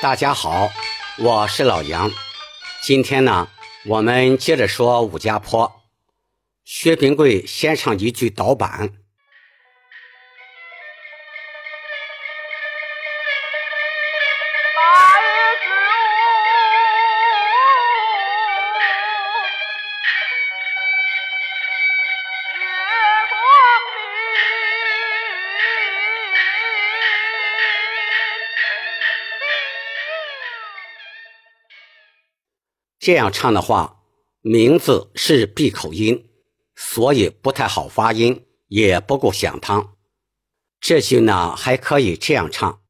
大家好，我是老杨。今天呢，我们接着说武家坡。薛平贵先唱一句导板。这样唱的话，名字是闭口音，所以不太好发音，也不够响堂。这句呢，还可以这样唱。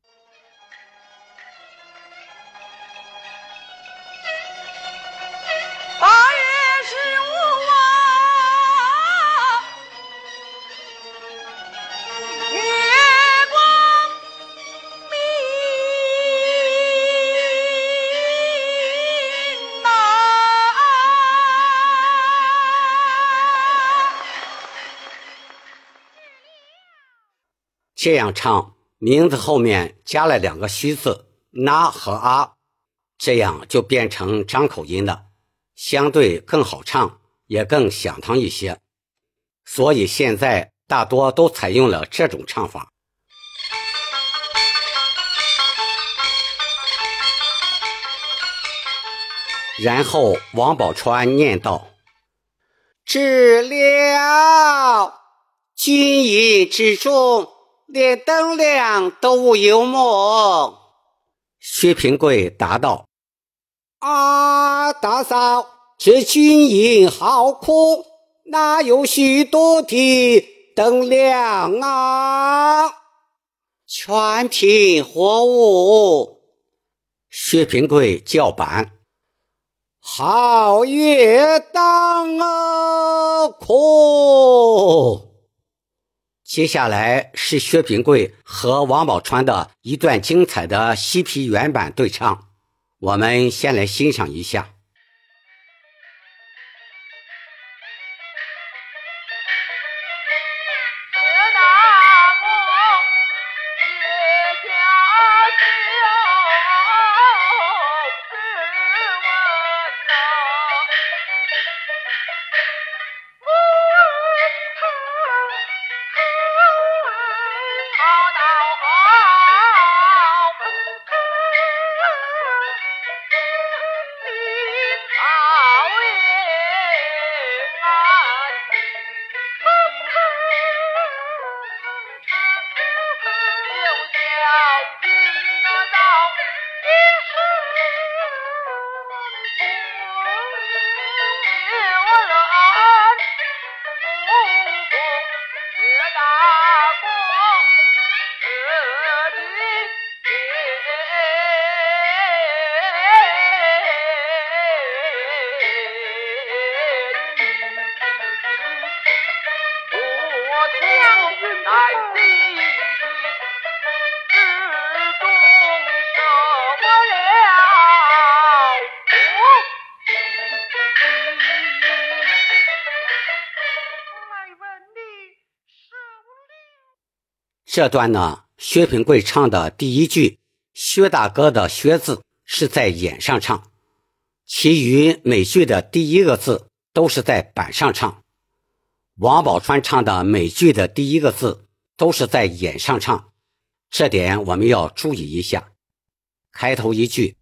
这样唱，名字后面加了两个虚字“那”和“啊”，这样就变成张口音了，相对更好唱，也更响堂一些。所以现在大多都采用了这种唱法。然后王宝钏念道：“知了，军营之中。”连灯亮都无幽默。薛平贵答道：“啊，大嫂，这军营好苦，哪有许多的灯亮啊？全凭火物。”薛平贵叫板：“好月当啊，苦。”接下来是薛平贵和王宝钏的一段精彩的西皮原版对唱，我们先来欣赏一下。这段呢，薛平贵唱的第一句“薛大哥”的“薛”字是在眼上唱，其余每句的第一个字都是在板上唱。王宝钏唱的每句的第一个字都是在眼上唱，这点我们要注意一下。开头一句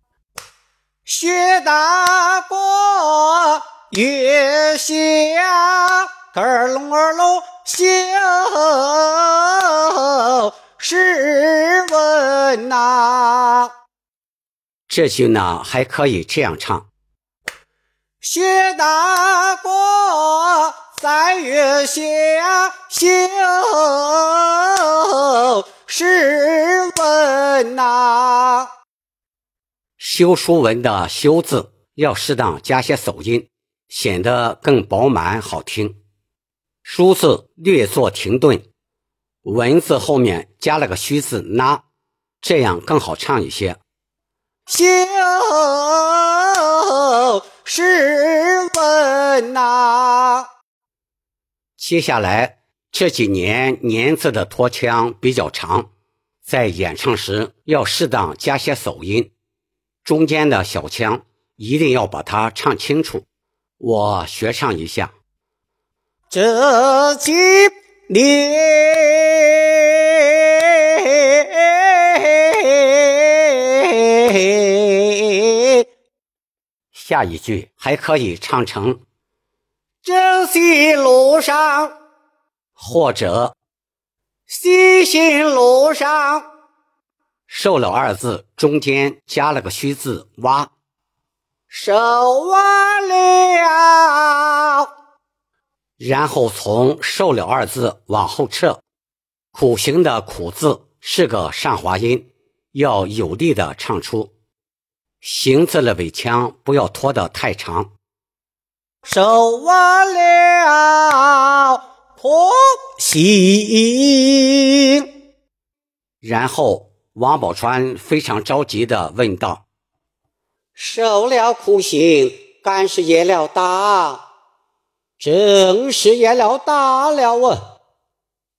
“薛大哥月下二龙二龙笑。”试问呐，这句呢还可以这样唱：薛大哥在月下修，试问呐。修书文的“修”字要适当加些手音，显得更饱满好听。书字略作停顿。文字后面加了个虚字“那”，这样更好唱一些。修试问呐。接下来这几年年字的拖腔比较长，在演唱时要适当加些手音，中间的小腔一定要把它唱清楚。我学唱一下：这几年，下一句还可以唱成正西路上，或者西行路上。受了二字中间加了个虚字挖，受挖了，然后从受了二字往后撤，苦行的苦字是个上滑音，要有力的唱出，行字的尾腔不要拖得太长。受完了，苦行，然后。王宝钏非常着急的问道：“受了苦行，干是业了大，正是业了大了啊！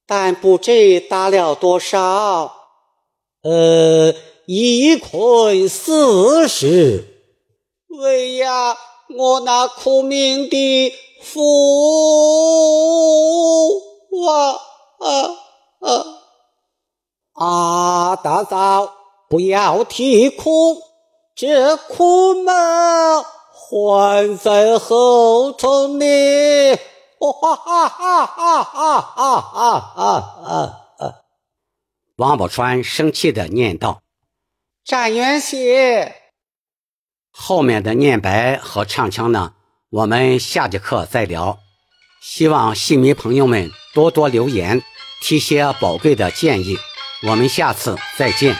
但不知大了多少？呃，一困四十。喂呀，我那苦命的父啊啊啊！”啊，大嫂，不要啼哭，这苦嘛还在后头呢！哈哈哈哈哈哈哈哈！王宝钏生气的念道：“展元喜！”后面的念白和唱腔呢？我们下节课再聊。希望戏迷朋友们多多留言，提些宝贵的建议。我们下次再见。